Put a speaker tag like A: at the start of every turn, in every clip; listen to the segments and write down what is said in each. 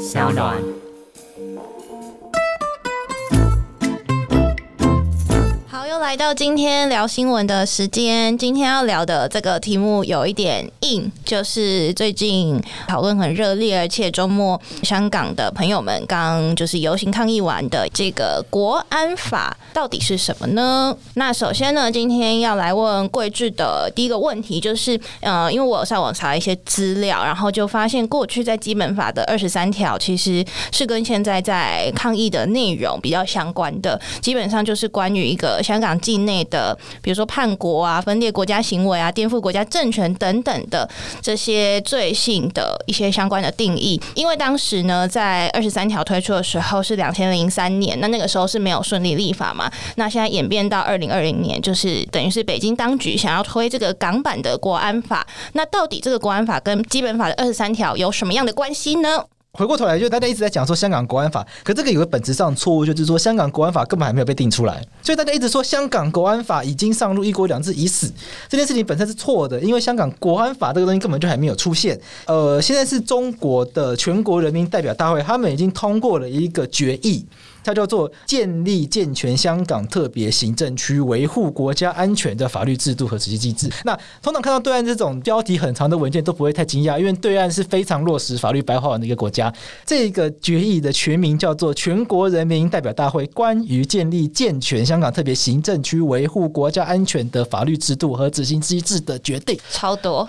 A: 小暖。
B: 来到今天聊新闻的时间。今天要聊的这个题目有一点硬，就是最近讨论很热烈，而且周末香港的朋友们刚就是游行抗议完的这个国安法到底是什么呢？那首先呢，今天要来问贵智的第一个问题就是，呃，因为我上网查了一些资料，然后就发现过去在基本法的二十三条其实是跟现在在抗议的内容比较相关的，基本上就是关于一个。香港境内的，比如说叛国啊、分裂国家行为啊、颠覆国家政权等等的这些罪行的一些相关的定义。因为当时呢，在二十三条推出的时候是两千零三年，那那个时候是没有顺利立法嘛。那现在演变到二零二零年，就是等于是北京当局想要推这个港版的国安法。那到底这个国安法跟基本法的二十三条有什么样的关系呢？
C: 回过头来，就大家一直在讲说香港国安法，可这个有个本质上错误，就是说香港国安法根本还没有被定出来，所以大家一直说香港国安法已经上路，一国两制已死，这件事情本身是错的，因为香港国安法这个东西根本就还没有出现。呃，现在是中国的全国人民代表大会，他们已经通过了一个决议。它叫做建立健全香港特别行政区维护国家安全的法律制度和实际机制。那通常看到对岸这种标题很长的文件都不会太惊讶，因为对岸是非常落实法律白话文的一个国家。这个决议的全名叫做《全国人民代表大会关于建立健全香港特别行政区维护国家安全的法律制度和执行机制的决定》。
B: 超多，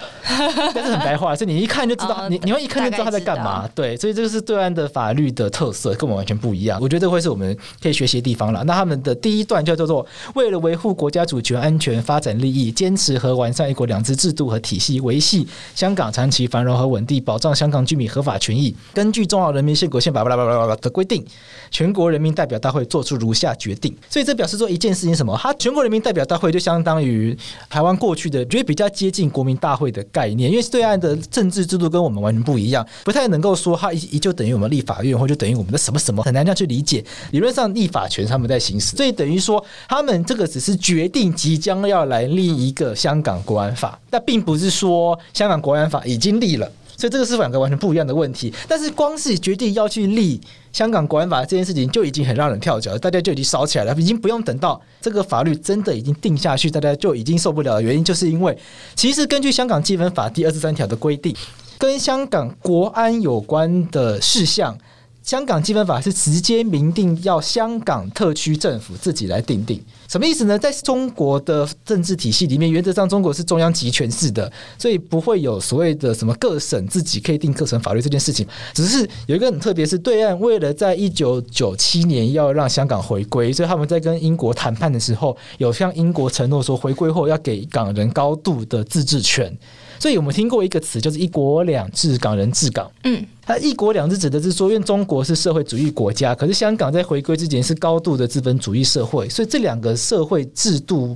C: 但是很白话，所以你一看就知道，你你会一看就知道他在干嘛。对，所以这个是对岸的法律的特色，跟我们完全不一样。我觉得会。是我们可以学习的地方了。那他们的第一段就叫做“为了维护国家主权、安全、发展利益，坚持和完善一国两制制度和体系，维系香港长期繁荣和稳定，保障香港居民合法权益。根据中华人民共和国宪法的规定，全国人民代表大会作出如下决定。所以这表示说一件事情：什么？他全国人民代表大会就相当于台湾过去的，觉得比较接近国民大会的概念。因为对岸的政治制度跟我们完全不一样，不太能够说它一就等于我们立法院，或就等于我们的什么什么，很难这样去理解。理论上，立法权他们在行使，所以等于说，他们这个只是决定即将要来立一个香港国安法，但并不是说香港国安法已经立了，所以这个是两个完全不一样的问题。但是，光是决定要去立香港国安法这件事情，就已经很让人跳脚了，大家就已经烧起来了，已经不用等到这个法律真的已经定下去，大家就已经受不了的原因，就是因为其实根据香港基本法第二十三条的规定，跟香港国安有关的事项。香港基本法是直接明定要香港特区政府自己来定定，什么意思呢？在中国的政治体系里面，原则上中国是中央集权制的，所以不会有所谓的什么各省自己可以定各省法律这件事情。只是有一个很特别，是对岸为了在一九九七年要让香港回归，所以他们在跟英国谈判的时候，有向英国承诺说，回归后要给港人高度的自治权。所以我们听过一个词，就是“一国两制”，港人治港。嗯，它“一国两制”指的是说，因为中国是社会主义国家，可是香港在回归之前是高度的资本主义社会，所以这两个社会制度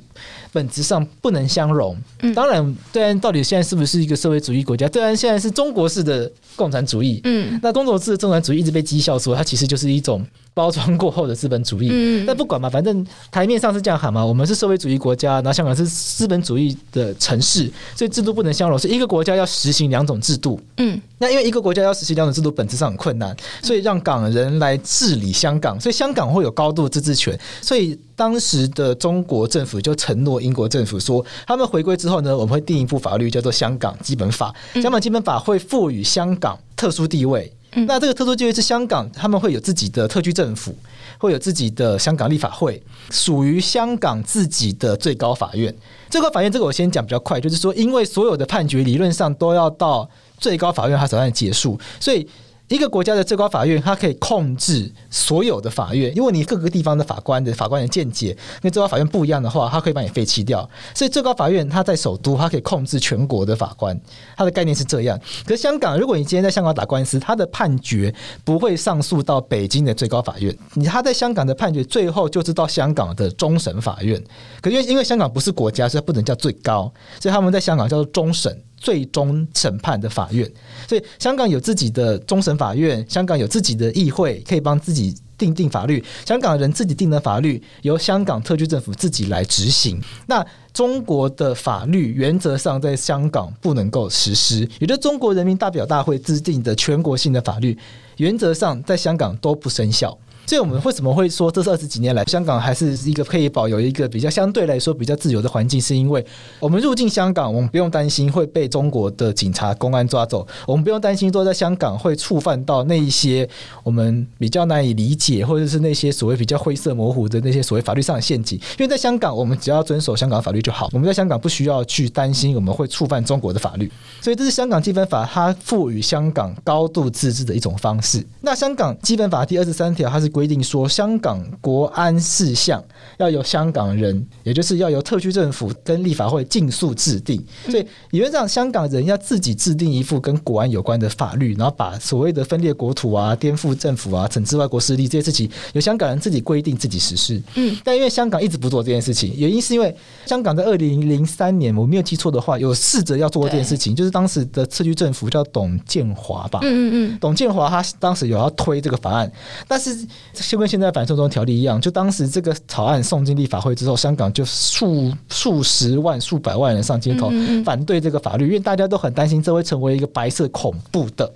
C: 本质上不能相容。当然，对岸到底现在是不是一个社会主义国家？对岸现在是中国式的共产主义。嗯，那中国式的共产主义一直被讥笑说，它其实就是一种。包装过后的资本主义，嗯，但不管嘛，反正台面上是这样喊嘛。我们是社会主义国家，然后香港是资本主义的城市，所以制度不能相容。是一个国家要实行两种制度，嗯，那因为一个国家要实行两种制度，本质上很困难，所以让港人来治理香港，所以香港会有高度的自治权。所以当时的中国政府就承诺英国政府说，他们回归之后呢，我们会定一部法律叫做《香港基本法》，香港基本法会赋予香港特殊地位。那这个特殊地位是香港，他们会有自己的特区政府，会有自己的香港立法会，属于香港自己的最高法院。最高法院这个我先讲比较快，就是说，因为所有的判决理论上都要到最高法院它才算结束，所以。一个国家的最高法院，它可以控制所有的法院，因为你各个地方的法官的法官的见解跟最高法院不一样的话，它可以把你废弃掉。所以最高法院它在首都，它可以控制全国的法官，它的概念是这样。可是香港，如果你今天在香港打官司，它的判决不会上诉到北京的最高法院，你他在香港的判决最后就是到香港的终审法院。可因为因为香港不是国家，所以不能叫最高，所以他们在香港叫做终审。最终审判的法院，所以香港有自己的终审法院，香港有自己的议会，可以帮自己定定法律，香港人自己定的法律由香港特区政府自己来执行。那中国的法律原则上在香港不能够实施，也就是中国人民代表大会制定的全国性的法律，原则上在香港都不生效。所以，我们为什么会说这是二十几年来香港还是一个可以保有一个比较相对来说比较自由的环境？是因为我们入境香港，我们不用担心会被中国的警察、公安抓走，我们不用担心说在香港会触犯到那一些我们比较难以理解，或者是那些所谓比较灰色模糊的那些所谓法律上的陷阱。因为在香港，我们只要遵守香港法律就好，我们在香港不需要去担心我们会触犯中国的法律。所以，这是香港基本法它赋予香港高度自治的一种方式。那香港基本法第二十三条，它是规定说香港国安事项要由香港人，也就是要由特区政府跟立法会尽速制定。所以理论上，香港人要自己制定一副跟国安有关的法律，然后把所谓的分裂国土啊、颠覆政府啊、整治外国势力这些事情，由香港人自己规定、自己实施。嗯，但因为香港一直不做这件事情，原因是因为香港在二零零三年，我没有记错的话，有试着要做这件事情，就是当时的特区政府叫董建华吧。嗯嗯嗯，董建华他当时有要推这个法案，但是就跟现在反送中条例一样，就当时这个草案送进立法会之后，香港就数数十万、数百万人上街头反对这个法律，因为大家都很担心这会成为一个白色恐怖的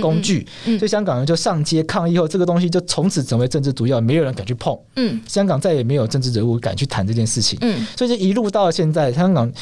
C: 工具，所以香港人就上街抗议后，这个东西就从此成为政治毒药，没有人敢去碰。嗯，香港再也没有政治人物敢去谈这件事情。嗯，所以就一路到现在，香港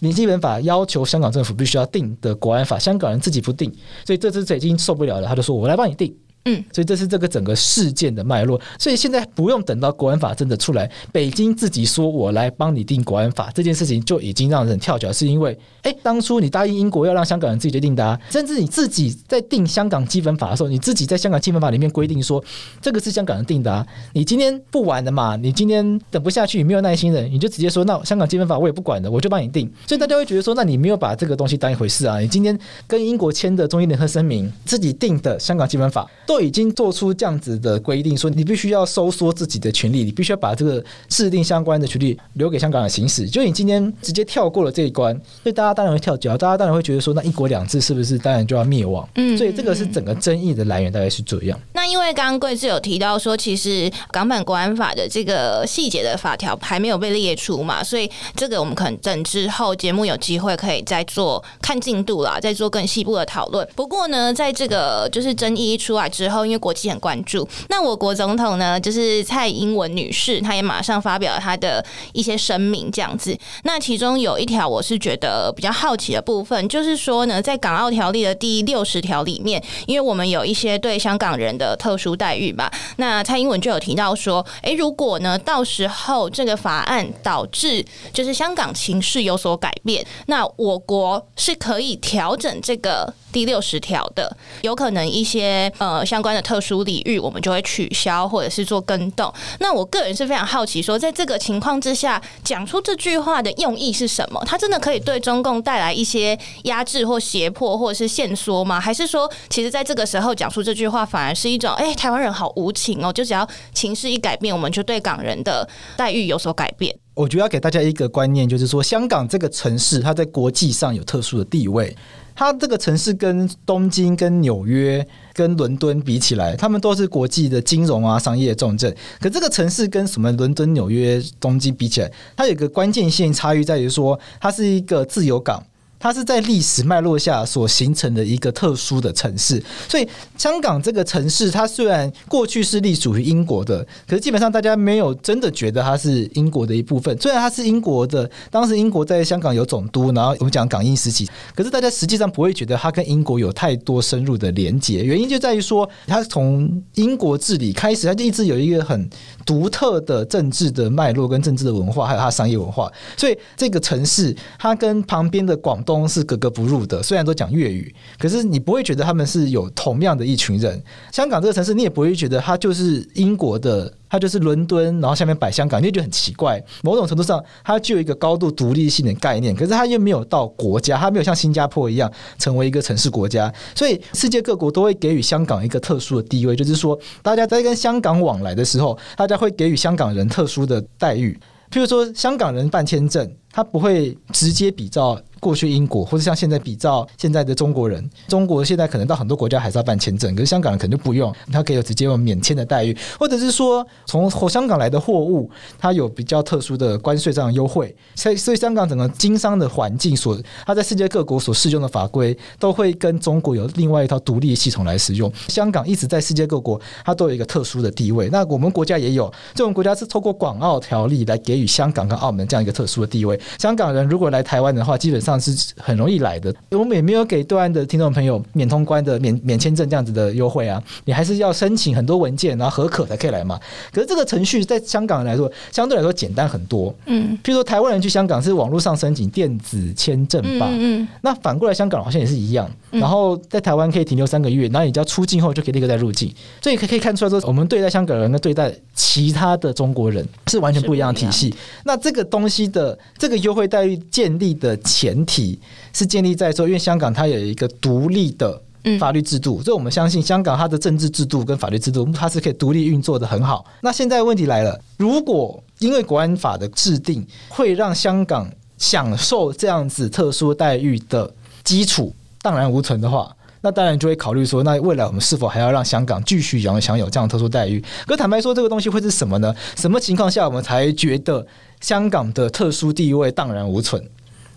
C: 民基本法要求香港政府必须要定的国安法，香港人自己不定，所以这次已经受不了了，他就说：“我来帮你定。”嗯，所以这是这个整个事件的脉络。所以现在不用等到国安法真的出来，北京自己说我来帮你定国安法，这件事情就已经让人跳脚。是因为，哎，当初你答应英国要让香港人自己决定的啊，甚至你自己在定香港基本法的时候，你自己在香港基本法里面规定说这个是香港人定的啊。你今天不玩了嘛？你今天等不下去，你没有耐心的，你就直接说那香港基本法我也不管了，我就帮你定。所以大家会觉得说，那你没有把这个东西当一回事啊？你今天跟英国签的中英联合声明，自己定的香港基本法。都已经做出这样子的规定，说你必须要收缩自己的权利，你必须要把这个制定相关的权利留给香港的行使。就你今天直接跳过了这一关，所以大家当然会跳脚，大家当然会觉得说，那一国两制是不是当然就要灭亡？嗯，所以这个是整个争议的来源，大概是这样。
B: 那因为刚刚贵志有提到说，其实港版国安法的这个细节的法条还没有被列出嘛，所以这个我们可能等之后节目有机会可以再做看进度啦，再做更细部的讨论。不过呢，在这个就是争议一出来之之后，因为国际很关注，那我国总统呢，就是蔡英文女士，她也马上发表了她的一些声明，这样子。那其中有一条我是觉得比较好奇的部分，就是说呢，在港澳条例的第六十条里面，因为我们有一些对香港人的特殊待遇吧，那蔡英文就有提到说，诶，如果呢到时候这个法案导致就是香港情势有所改变，那我国是可以调整这个。第六十条的，有可能一些呃相关的特殊礼遇，我们就会取消或者是做更动。那我个人是非常好奇，说在这个情况之下，讲出这句话的用意是什么？它真的可以对中共带来一些压制或胁迫，或者是限缩吗？还是说，其实在这个时候讲出这句话，反而是一种哎、台湾人好无情哦，就只要情势一改变，我们就对港人的待遇有所改变。
C: 我觉得要给大家一个观念，就是说，香港这个城市，它在国际上有特殊的地位。它这个城市跟东京、跟纽约、跟伦敦比起来，他们都是国际的金融啊、商业重镇。可这个城市跟什么伦敦、纽约、东京比起来，它有一个关键性差异在于说，它是一个自由港。它是在历史脉络下所形成的一个特殊的城市，所以香港这个城市，它虽然过去是隶属于英国的，可是基本上大家没有真的觉得它是英国的一部分。虽然它是英国的，当时英国在香港有总督，然后我们讲港英时期，可是大家实际上不会觉得它跟英国有太多深入的连结。原因就在于说，它从英国治理开始，它就一直有一个很独特的政治的脉络跟政治的文化，还有它商业文化。所以这个城市，它跟旁边的广东。是格格不入的，虽然都讲粤语，可是你不会觉得他们是有同样的一群人。香港这个城市，你也不会觉得它就是英国的，它就是伦敦，然后下面摆香港，你就觉得很奇怪。某种程度上，它具有一个高度独立性的概念，可是它又没有到国家，它没有像新加坡一样成为一个城市国家。所以世界各国都会给予香港一个特殊的地位，就是说，大家在跟香港往来的时候，大家会给予香港人特殊的待遇。譬如说，香港人办签证。他不会直接比照。过去英国或者像现在比照现在的中国人，中国现在可能到很多国家还是要办签证，可是香港人可能就不用，他可以有直接用免签的待遇，或者是说从香港来的货物，它有比较特殊的关税上的优惠，所以所以香港整个经商的环境所，它在世界各国所适用的法规都会跟中国有另外一套独立的系统来使用。香港一直在世界各国，它都有一个特殊的地位。那我们国家也有，这种国家是透过港澳条例来给予香港跟澳门这样一个特殊的地位。香港人如果来台湾的话，基本上是很容易来的，我们也没有给对岸的听众朋友免通关的免免签证这样子的优惠啊，你还是要申请很多文件，然后合可才可以来嘛。可是这个程序在香港来说，相对来说简单很多。嗯，譬如说台湾人去香港是网络上申请电子签证吧，嗯，那反过来香港好像也是一样。然后在台湾可以停留三个月，然后你只要出境后就可以立刻再入境，所以可可以看出来说，我们对待香港人跟对待其他的中国人是完全不一样的体系。那这个东西的这个优惠待遇建立的前提是建立在说，因为香港它有一个独立的法律制度，所以我们相信香港它的政治制度跟法律制度它是可以独立运作的很好。那现在问题来了，如果因为国安法的制定会让香港享受这样子特殊待遇的基础荡然无存的话，那当然就会考虑说，那未来我们是否还要让香港继续享享有这样特殊待遇？可坦白说，这个东西会是什么呢？什么情况下我们才觉得香港的特殊地位荡然无存？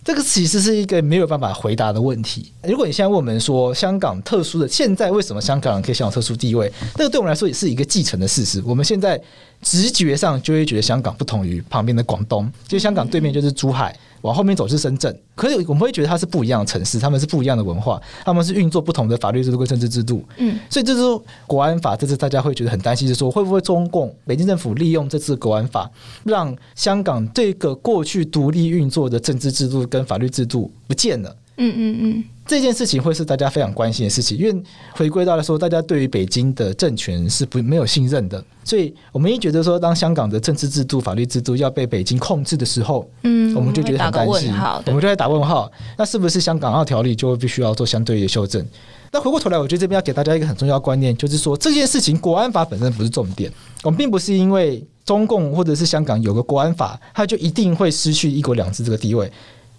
C: 这个其实是一个没有办法回答的问题。如果你现在问我们说，香港特殊的现在为什么香港可以享有特殊地位？这个对我们来说也是一个继承的事实。我们现在直觉上就会觉得香港不同于旁边的广东，就香港对面就是珠海。往后面走是深圳，可是我们会觉得它是不一样的城市，他们是不一样的文化，他们是运作不同的法律制度跟政治制度。嗯，所以这是国安法，这次大家会觉得很担心，就是说会不会中共北京政府利用这次国安法，让香港这个过去独立运作的政治制度跟法律制度不见了？嗯嗯嗯。这件事情会是大家非常关心的事情，因为回归到来说，大家对于北京的政权是不没有信任的，所以我们一觉得说，当香港的政治制度、法律制度要被北京控制的时候，嗯，我们就觉得很担心，我们就在打问号，那是不是香港澳条例就必须要做相对的修正？那回过头来，我觉得这边要给大家一个很重要观念，就是说这件事情国安法本身不是重点，我们并不是因为中共或者是香港有个国安法，它就一定会失去一国两制这个地位。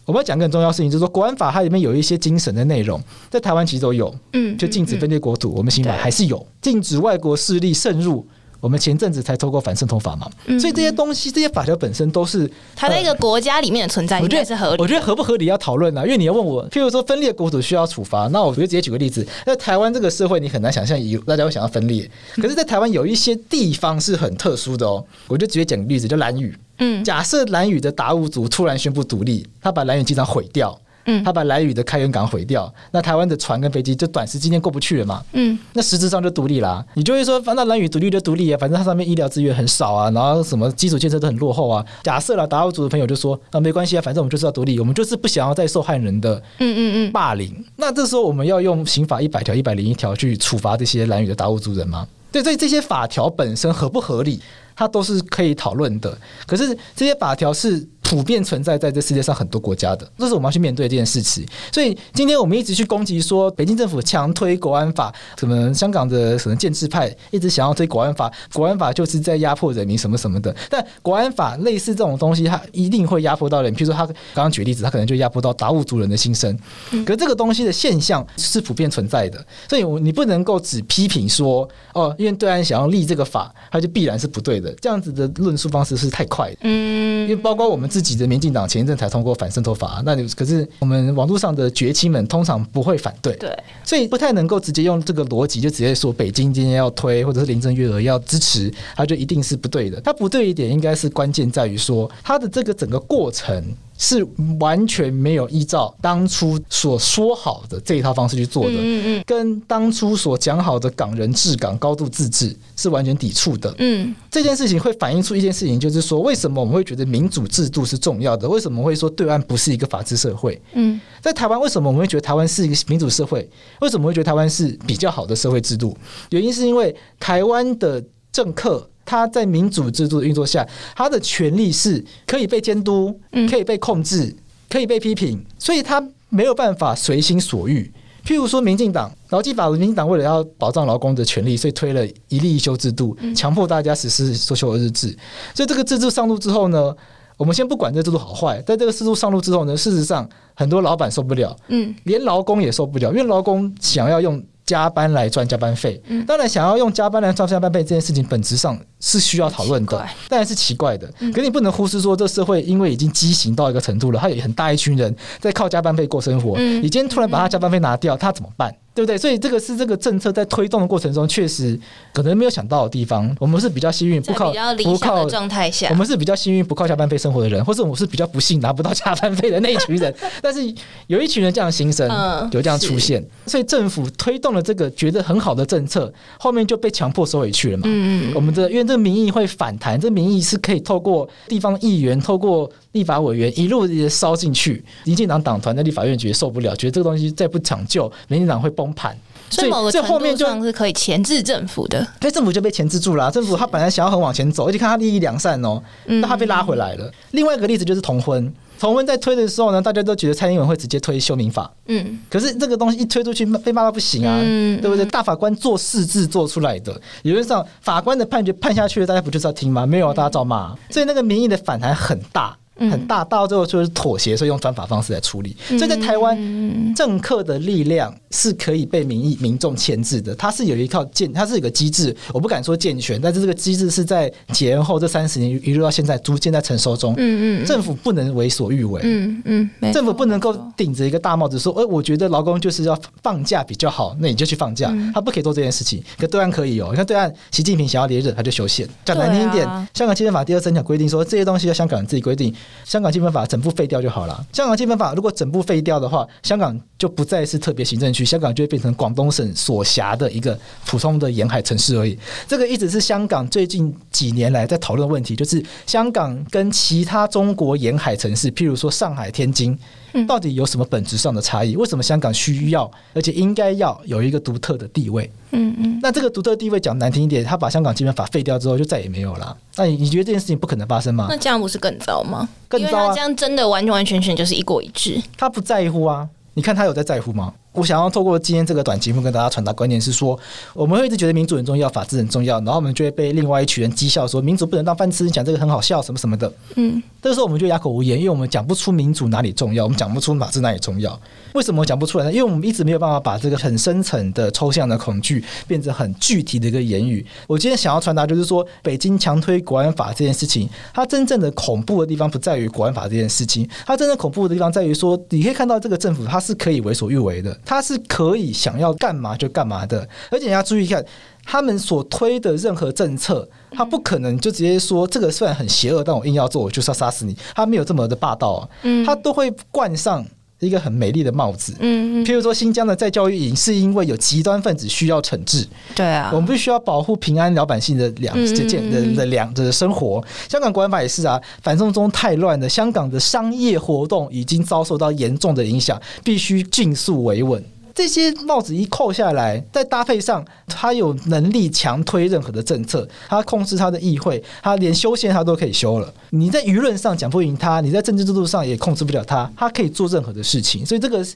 C: 我们要讲更重要的事情，就是说国安法它里面有一些精神的内容，在台湾其实都有，嗯，就禁止分裂国土，我们刑法还是有禁止外国势力渗入。我们前阵子才透过反渗透法嘛，所以这些东西、这些法条本身都是
B: 它在一个国家里面的存在，我觉得是合理。
C: 我觉得合不合理要讨论啊，因为你要问我，譬如说分裂国土需要处罚，那我就直接举个例子，在台湾这个社会，你很难想象有大家会想要分裂，可是，在台湾有一些地方是很特殊的哦，我就直接讲个例子，就兰屿。嗯，假设蓝屿的达悟族突然宣布独立，他把蓝屿机场毁掉。嗯，他把蓝屿的开元港毁掉，那台湾的船跟飞机就短时间过不去了嘛。嗯，那实质上就独立啦。你就会说，反正蓝屿独立就独立啊，反正它上面医疗资源很少啊，然后什么基础建设都很落后啊。假设了达悟族的朋友就说，啊，没关系啊，反正我们就是要独立，我们就是不想要再受害人的嗯嗯嗯霸凌。那这时候我们要用刑法一百条、一百零一条去处罚这些蓝屿的达悟族人吗？所以这些法条本身合不合理，它都是可以讨论的。可是这些法条是。普遍存在在这世界上很多国家的，这是我们要去面对这件事情。所以今天我们一直去攻击说，北京政府强推国安法，什么香港的什么建制派一直想要推国安法，国安法就是在压迫人民什么什么的。但国安法类似这种东西，它一定会压迫到人。譬如说，他刚刚举例子，他可能就压迫到达悟族人的心声。可是这个东西的现象是普遍存在的，所以你不能够只批评说，哦，因为对岸想要立这个法，它就必然是不对的。这样子的论述方式是太快的。嗯，因为包括我们。自己的民进党前一阵才通过反渗透法，那你可是我们网络上的崛起们通常不会反对，对，所以不太能够直接用这个逻辑就直接说北京今天要推，或者是林郑月娥要支持，他就一定是不对的。他不对一点，应该是关键在于说他的这个整个过程。是完全没有依照当初所说好的这一套方式去做的，嗯嗯，跟当初所讲好的港人治港、高度自治是完全抵触的。嗯，这件事情会反映出一件事情，就是说，为什么我们会觉得民主制度是重要的？为什么会说对岸不是一个法治社会？嗯，在台湾，为什么我们会觉得台湾是一个民主社会？为什么会觉得台湾是比较好的社会制度？原因是因为台湾的政客。他在民主制度的运作下，他的权力是可以被监督、可以被控制、可以被批评，所以他没有办法随心所欲。譬如说，民进党劳基法，民进党为了要保障劳工的权利，所以推了一例一休制度，强迫大家实施周休二日制。所以这个制度上路之后呢，我们先不管这制度好坏，在这个制度上路之后呢，事实上很多老板受不了，嗯，连劳工也受不了，因为劳工想要用加班来赚加班费。嗯，当然想要用加班来赚加班费这件事情，本质上是需要讨论的，当然是奇怪的。可你不能忽视说，这社会因为已经畸形到一个程度了，他有很大一群人在靠加班费过生活。你今天突然把他加班费拿掉，他怎么办？对不对？所以这个是这个政策在推动的过程中，确实可能没有想到的地方。我们是比较幸运，不靠不靠状态下，我们是比较幸运不靠加班费生活的人，或者我们是比较不幸拿不到加班费的那一群人。但是有一群人这样新生，有这样出现，所以政府推动了这个觉得很好的政策，后面就被强迫收回去了嘛。嗯嗯。我们的因为这个民意会反弹，这民意是可以透过地方议员、透过立法委员一路的烧进去。民进党党团在立法院觉得受不了，觉得这个东西再不抢救，民进党会崩盘，
B: 所以这后面就是可以钳制政府的，
C: 所以政府就被钳制住了。政府他本来想要很往前走，而且看他利益良善哦，那他被拉回来了。另外一个例子就是同婚，同婚在推的时候呢，大家都觉得蔡英文会直接推修民法，嗯，可是这个东西一推出去被骂到不行啊，对不对？大法官做事制做出来的，理论上法官的判决判下去了，大家不就是要听吗？没有，大家照骂，所以那个民意的反弹很大。很大，到最后就是妥协，所以用专法方式来处理。所以在台湾，政客的力量是可以被民意、民众牵制的。它是有一套健，它是有个机制。我不敢说健全，但是这个机制是在解严后这三十年一路到现在逐渐在成熟中。嗯嗯，政府不能为所欲为。嗯嗯，政府不能够顶着一个大帽子说：“哎，我觉得劳工就是要放假比较好，那你就去放假。”他不可以做这件事情。可对岸可以哦，你看对岸，习近平想要连任，他就修宪。讲难听一点，香港基本法第二十三条规定说，这些东西要香港人自己规定。香港基本法整部废掉就好了。香港基本法如果整部废掉的话，香港就不再是特别行政区，香港就会变成广东省所辖的一个普通的沿海城市而已。这个一直是香港最近几年来在讨论的问题，就是香港跟其他中国沿海城市，譬如说上海、天津，到底有什么本质上的差异？为什么香港需要而且应该要有一个独特的地位？嗯嗯。那这个独特地位讲难听一点，他把香港基本法废掉之后，就再也没有了。那你你觉得这件事情不可能发生吗？
B: 那这样不是更糟吗？
C: 更糟啊！
B: 这样真的完完全全就是一国一制。
C: 他不在乎啊？你看他有在在乎吗？我想要透过今天这个短节目跟大家传达观念是说，我们会一直觉得民主很重要，法治很重要，然后我们就会被另外一群人讥笑说民主不能当饭吃，你讲这个很好笑什么什么的。嗯，这个时候我们就哑口无言，因为我们讲不出民主哪里重要，我们讲不出法治哪里重要。为什么讲不出来呢？因为我们一直没有办法把这个很深层的抽象的恐惧变成很具体的一个言语。我今天想要传达就是说，北京强推国安法这件事情，它真正的恐怖的地方不在于国安法这件事情，它真正恐怖的地方在于说，你可以看到这个政府它是可以为所欲为的，它是可以。想要干嘛就干嘛的，而且你要注意看，他们所推的任何政策，他不可能就直接说这个虽然很邪恶，但我硬要做，我就是要杀死你。他没有这么的霸道啊，他都会冠上一个很美丽的帽子。嗯，譬如说新疆的再教育营是因为有极端分子需要惩治，对啊，我们必须要保护平安老百姓的两件的的两的生活。香港国安法也是啊，反送中太乱了，香港的商业活动已经遭受到严重的影响，必须尽速维稳。这些帽子一扣下来，再搭配上他有能力强推任何的政策，他控制他的议会，他连修宪他都可以修了。你在舆论上讲不赢他，你在政治制度上也控制不了他，他可以做任何的事情。所以这个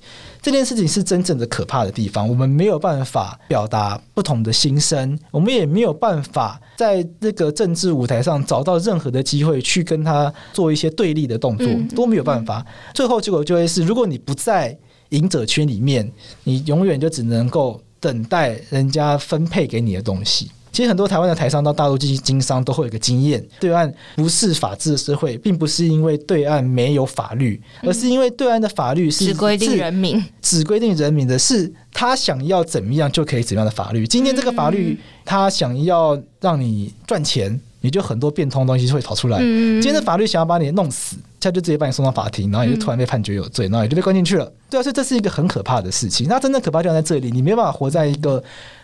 C: 这件事情是真正的可怕的地方。我们没有办法表达不同的心声，我们也没有办法在这个政治舞台上找到任何的机会去跟他做一些对立的动作，都没有办法。最后结果就会是，如果你不在。赢者圈里面，你永远就只能够等待人家分配给你的东西。其实很多台湾的台商到大陆进行经商，都会有一个经验：对岸不是法治的社会，并不是因为对岸没有法律，而是因为对岸的法律是
B: 只规定人民，
C: 只规定人民的是他想要怎么样就可以怎么样的法律。今天这个法律，他想要让你赚钱。你就很多变通的东西就会跑出来。今天的法律想要把你弄死，他就直接把你送到法庭，然后你就突然被判决有罪，然后你就被关进去了。对啊，所以这是一个很可怕的事情。那真正可怕就在这里，你没有办法活在一个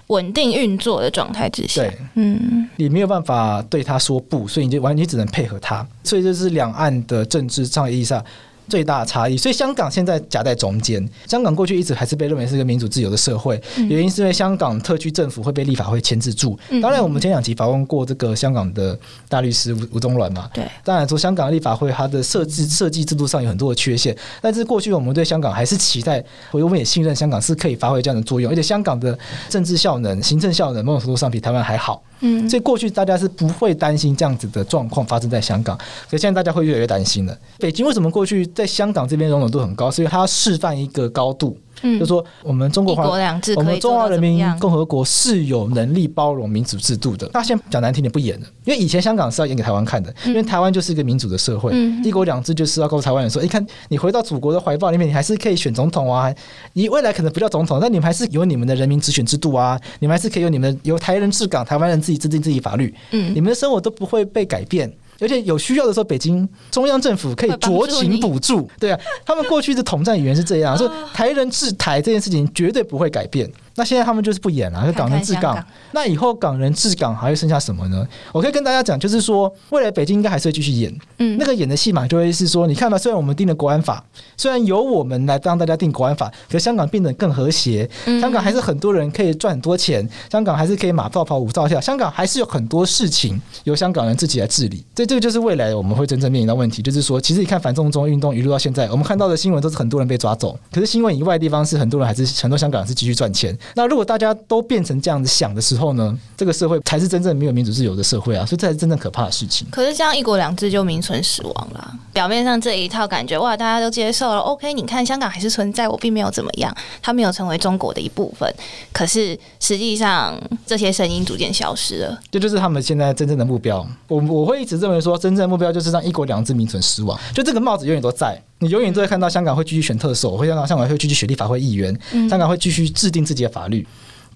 B: 稳定运作的状态之下。
C: 对，嗯，你没有办法对他说不，所以你就完全只能配合他。所以这是两岸的政治上意义上，最大的差异。所以香港现在夹在中间，香港过去一直还是被认为是一个民主自由的社会，原因是因为香港特区政府会被立法会牵制住。当然，我们前两集访问过这个香港的大律师吴吴宗銮嘛，
B: 对，
C: 当然说香港立法会它的设置设计制度上有很多的缺陷，但是过去我们对香港还是期待，我们也信任香港是可以发挥这样的作用，而且香港的政治效能、行政效能某种程度上比台湾还好。嗯，所以过去大家是不会担心这样子的状况发生在香港，可现在大家会越来越担心了。北京为什么过去在香港这边容忍度很高？是因为它要示范一个高度。嗯，就是说我们中国话，我们中华人民共和国是有能力包容民主制度的。那现在讲难听点，不演了，因为以前香港是要演给台湾看的，因为台湾就是一个民主的社会，一国两制就是要告诉台湾人说，你看你回到祖国的怀抱里面，你还是可以选总统啊，你未来可能不叫总统，但你们还是有你们的人民直选制度啊，你们还是可以有你们由台人治港，台湾人自己制定自己法律，嗯，你们的生活都不会被改变。而且有需要的时候，北京中央政府可以酌情补助。对啊，他们过去的统战语言是这样，说台人治台这件事情绝对不会改变。那现在他们就是不演了，就港人治港。那以后港人治港还会剩下什么呢？我可以跟大家讲，就是说未来北京应该还是会继续演。嗯，那个演的戏码就会是说，你看吧，虽然我们定了国安法，虽然由我们来帮大家定国安法，可是香港变得更和谐，香港还是很多人可以赚很多钱，香港还是可以马照跑，舞照跳，香港还是有很多事情由香港人自己来治理。所以这个就是未来我们会真正面临到问题，就是说，其实你看反送中运动一路到现在，我们看到的新闻都是很多人被抓走，可是新闻以外的地方是很多人还是很多香港人是继续赚钱。那如果大家都变成这样子想的时候呢，这个社会才是真正没有民主自由的社会啊！所以这才是真正可怕的事情。
B: 可是这样一国两制就名存实亡了。表面上这一套感觉哇，大家都接受了。OK，你看香港还是存在，我并没有怎么样，它没有成为中国的一部分。可是实际上这些声音逐渐消失了。
C: 这就，就是他们现在真正的目标。我我会一直认为说，真正的目标就是让一国两制名存实亡。就这个帽子永远都在。你永远都会看到香港会继续选特首，会香港香港会继续选立法会议员，香港会继续制定自己的法律。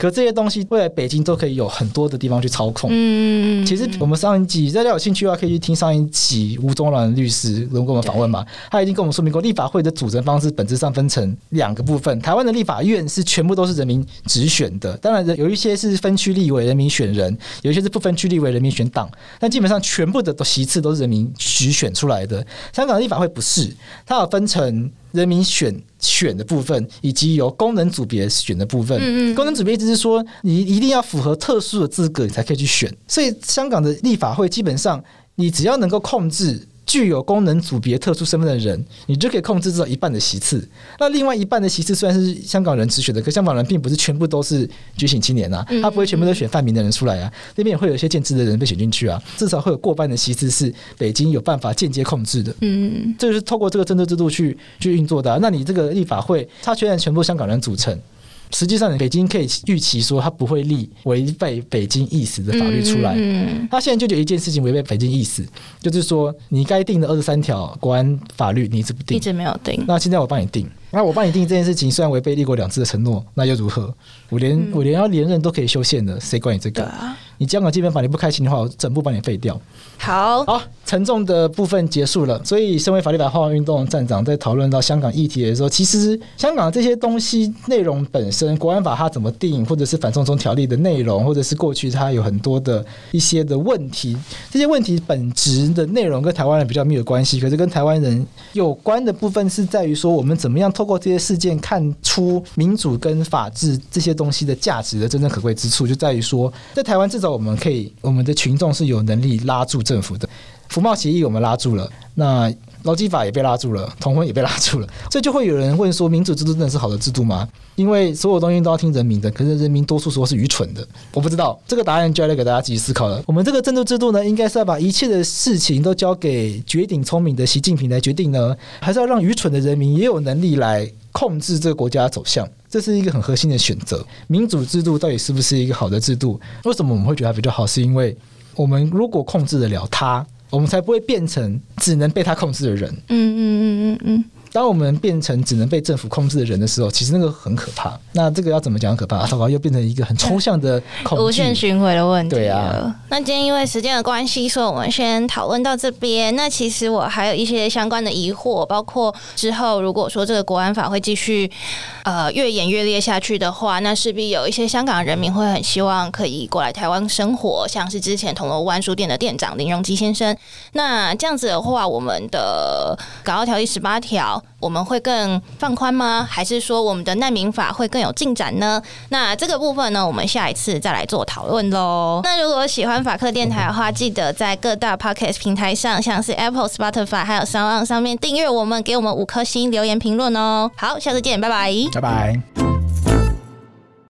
C: 可这些东西未来北京都可以有很多的地方去操控。嗯，其实我们上一集大家有兴趣的话，可以去听上一集吴宗銮律师跟我们访问嘛。他已经跟我们说明过，立法会的组成方式本质上分成两个部分。台湾的立法院是全部都是人民直选的，当然有一些是分区立委人民选人，有一些是不分区立委人民选党，但基本上全部的席次都是人民直选出来的。香港的立法会不是，它要分成。人民选选的部分，以及由功能组别选的部分。嗯嗯，功能组别意思是说，你一定要符合特殊的资格，你才可以去选。所以，香港的立法会基本上，你只要能够控制。具有功能组别特殊身份的人，你就可以控制至少一半的席次。那另外一半的席次虽然是香港人直选的，可香港人并不是全部都是觉醒青年啊，他不会全部都选泛民的人出来啊。那边也会有一些建制的人被选进去啊，至少会有过半的席次是北京有办法间接控制的。嗯，这就是透过这个政治制度去去运作的啊。那你这个立法会，它虽然全部香港人组成。实际上，北京可以预期说，他不会立违背北京意思的法律出来。嗯，他现在就有一件事情违背北京意思，就是说，你该定的二十三条国安法律，你一直不定，
B: 一直没有定。
C: 那现在我帮你定，那我帮你定这件事情，虽然违背立国两制的承诺，那又如何？我连我连要连任都可以修宪的，谁管你这个？你香港基本法你不开心的话，我整部把你废掉。
B: 好，
C: 好，沉重的部分结束了。所以，身为法律白话文运动站长，在讨论到香港议题的时候，其实香港这些东西内容本身，国安法它怎么定，或者是反送中条例的内容，或者是过去它有很多的一些的问题，这些问题本质的内容跟台湾人比较没有关系。可是跟台湾人有关的部分是在于说，我们怎么样透过这些事件看出民主跟法治这些东西的价值的真正可贵之处，就在于说，在台湾至少我们可以，我们的群众是有能力拉住。政府的服贸协议我们拉住了，那劳基法也被拉住了，同婚也被拉住了，所以就会有人问说：民主制度真的是好的制度吗？因为所有东西都要听人民的，可是人民多数说是愚蠢的。我不知道这个答案就要来给大家继续思考了。我们这个政治制度呢，应该是要把一切的事情都交给绝顶聪明的习近平来决定呢，还是要让愚蠢的人民也有能力来控制这个国家走向？这是一个很核心的选择。民主制度到底是不是一个好的制度？为什么我们会觉得它比较好？是因为我们如果控制得了它，我们才不会变成只能被它控制的人。嗯嗯嗯嗯嗯。当我们变成只能被政府控制的人的时候，其实那个很可怕。那这个要怎么讲可怕？糟糕，又变成一个很抽象的恐惧、
B: 无限循环的问题。
C: 对啊。
B: 那今天因为时间的关系，所以我们先讨论到这边。那其实我还有一些相关的疑惑，包括之后如果说这个国安法会继续呃越演越烈下去的话，那势必有一些香港人民会很希望可以过来台湾生活，像是之前铜锣湾书店的店长林荣基先生。那这样子的话，我们的港澳条例十八条，我们会更放宽吗？还是说我们的难民法会更有进展呢？那这个部分呢，我们下一次再来做讨论喽。那如果喜欢法客电台的话，记得在各大 Podcast 平台上，像是 Apple、Spotify 还有 Sound 上面订阅我们，给我们五颗星留言评论哦。好，下次见，拜拜，
C: 拜拜。